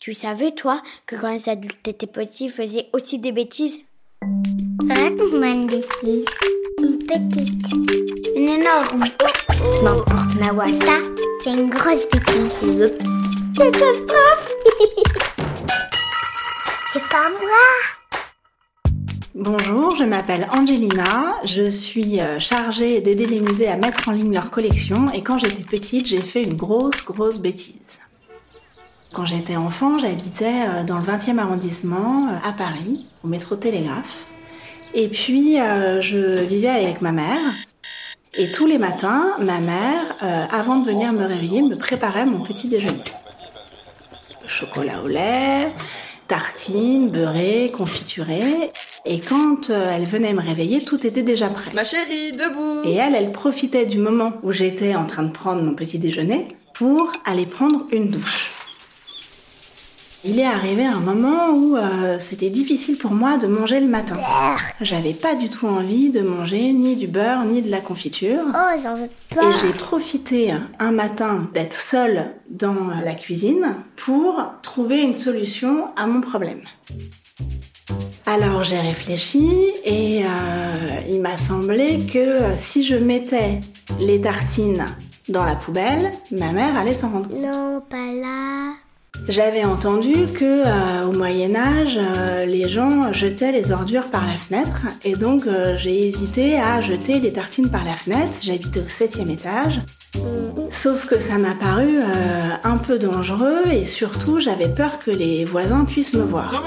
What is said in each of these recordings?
Tu savais, toi, que quand les adultes étaient petits, ils faisaient aussi des bêtises? Raconte-moi une bêtise. Une petite. Une énorme. N'importe, Mawa. Ça, c'est une grosse bêtise. Oups. Catastrophe C'est pas moi. Bonjour, je m'appelle Angelina, je suis euh, chargée d'aider les musées à mettre en ligne leurs collections et quand j'étais petite, j'ai fait une grosse, grosse bêtise. Quand j'étais enfant, j'habitais euh, dans le 20e arrondissement euh, à Paris, au métro Télégraphe. Et puis, je vivais avec ma mère. Et tous les matins, ma mère, avant de venir me réveiller, me préparait mon petit déjeuner. Chocolat au lait, tartines, beurrées, confiturées. Et quand elle venait me réveiller, tout était déjà prêt. Ma chérie, debout Et elle, elle profitait du moment où j'étais en train de prendre mon petit déjeuner pour aller prendre une douche. Il est arrivé un moment où euh, c'était difficile pour moi de manger le matin. J'avais pas du tout envie de manger ni du beurre ni de la confiture. Oh, j'en veux Et pas. j'ai profité un matin d'être seule dans la cuisine pour trouver une solution à mon problème. Alors j'ai réfléchi et euh, il m'a semblé que si je mettais les tartines dans la poubelle, ma mère allait s'en rendre compte. Non, pas là. J'avais entendu que euh, au Moyen Âge, euh, les gens jetaient les ordures par la fenêtre et donc euh, j'ai hésité à jeter les tartines par la fenêtre. J'habitais au septième étage. Sauf que ça m'a paru euh, un peu dangereux et surtout j'avais peur que les voisins puissent me voir. Là,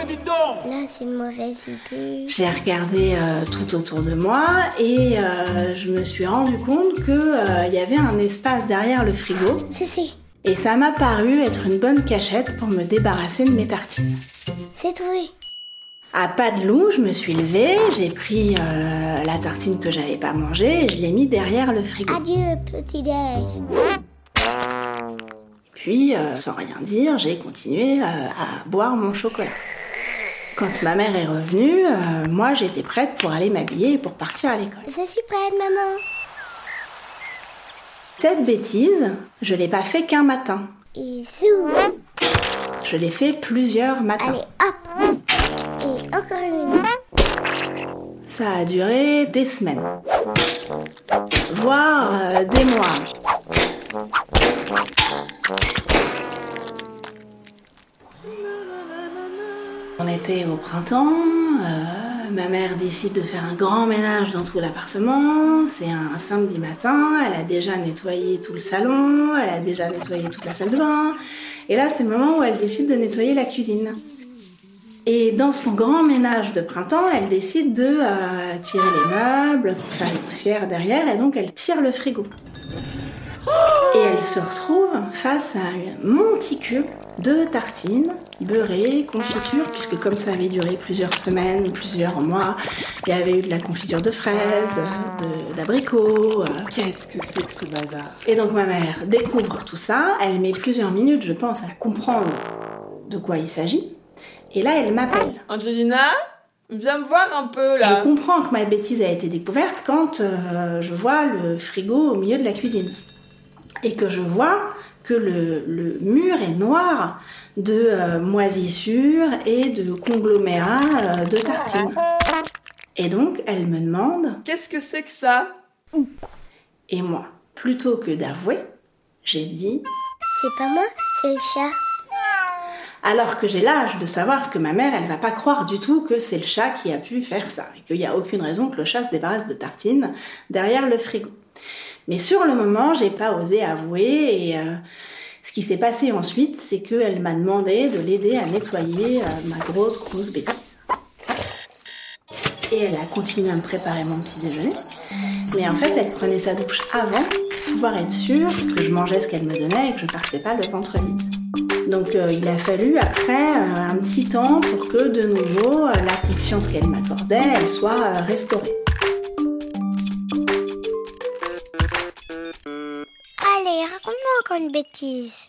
c'est une mauvaise idée. J'ai regardé euh, tout autour de moi et euh, je me suis rendu compte que euh, il y avait un espace derrière le frigo Si, si. Et ça m'a paru être une bonne cachette pour me débarrasser de mes tartines. C'est trouvé. À pas de loup, je me suis levée, j'ai pris euh, la tartine que j'avais pas mangée et je l'ai mis derrière le frigo. Adieu, petit déj. Puis, euh, sans rien dire, j'ai continué euh, à boire mon chocolat. Quand ma mère est revenue, moi j'étais prête pour aller m'habiller et pour partir à l'école. Je suis prête, maman. Cette bêtise, je l'ai pas fait qu'un matin. Et zou. Je l'ai fait plusieurs matins. Allez, hop. Et encore une. Ça a duré des semaines, voire euh, des mois. On était au printemps, euh, ma mère décide de faire un grand ménage dans tout l'appartement, c'est un samedi matin, elle a déjà nettoyé tout le salon, elle a déjà nettoyé toute la salle de bain, et là c'est le moment où elle décide de nettoyer la cuisine. Et dans son grand ménage de printemps, elle décide de euh, tirer les meubles pour faire les poussières derrière, et donc elle tire le frigo. Elle se retrouve face à un monticule de tartines, beurrées, confiture, puisque comme ça avait duré plusieurs semaines, plusieurs mois, il y avait eu de la confiture de fraises, d'abricots. euh. Qu'est-ce que c'est que ce bazar? Et donc ma mère découvre tout ça, elle met plusieurs minutes, je pense, à comprendre de quoi il s'agit. Et là, elle m'appelle. Angelina Viens me voir un peu là Je comprends que ma bêtise a été découverte quand euh, je vois le frigo au milieu de la cuisine. Et que je vois que le, le mur est noir de euh, moisissures et de conglomérats euh, de tartines. Et donc, elle me demande, Qu'est-ce que c'est que ça? Et moi, plutôt que d'avouer, j'ai dit, C'est pas moi, c'est le chat. alors que j'ai l'âge de savoir que ma mère, elle va pas croire du tout que c'est le chat qui a pu faire ça, et qu'il n'y a aucune raison que le chat se débarrasse de tartines derrière le frigo. Mais sur le moment, j'ai pas osé avouer, et euh, ce qui s'est passé ensuite, c'est qu'elle m'a demandé de l'aider à nettoyer euh, ma grosse, grosse bêtise. Et elle a continué à me préparer mon petit déjeuner. Mais en fait, elle prenait sa douche avant pour pouvoir être sûre que je mangeais ce qu'elle me donnait et que je partais pas le ventre vide. Donc euh, il a fallu après un petit temps pour que de nouveau la confiance qu'elle m'accordait, elle soit restaurée. Encore une bêtise.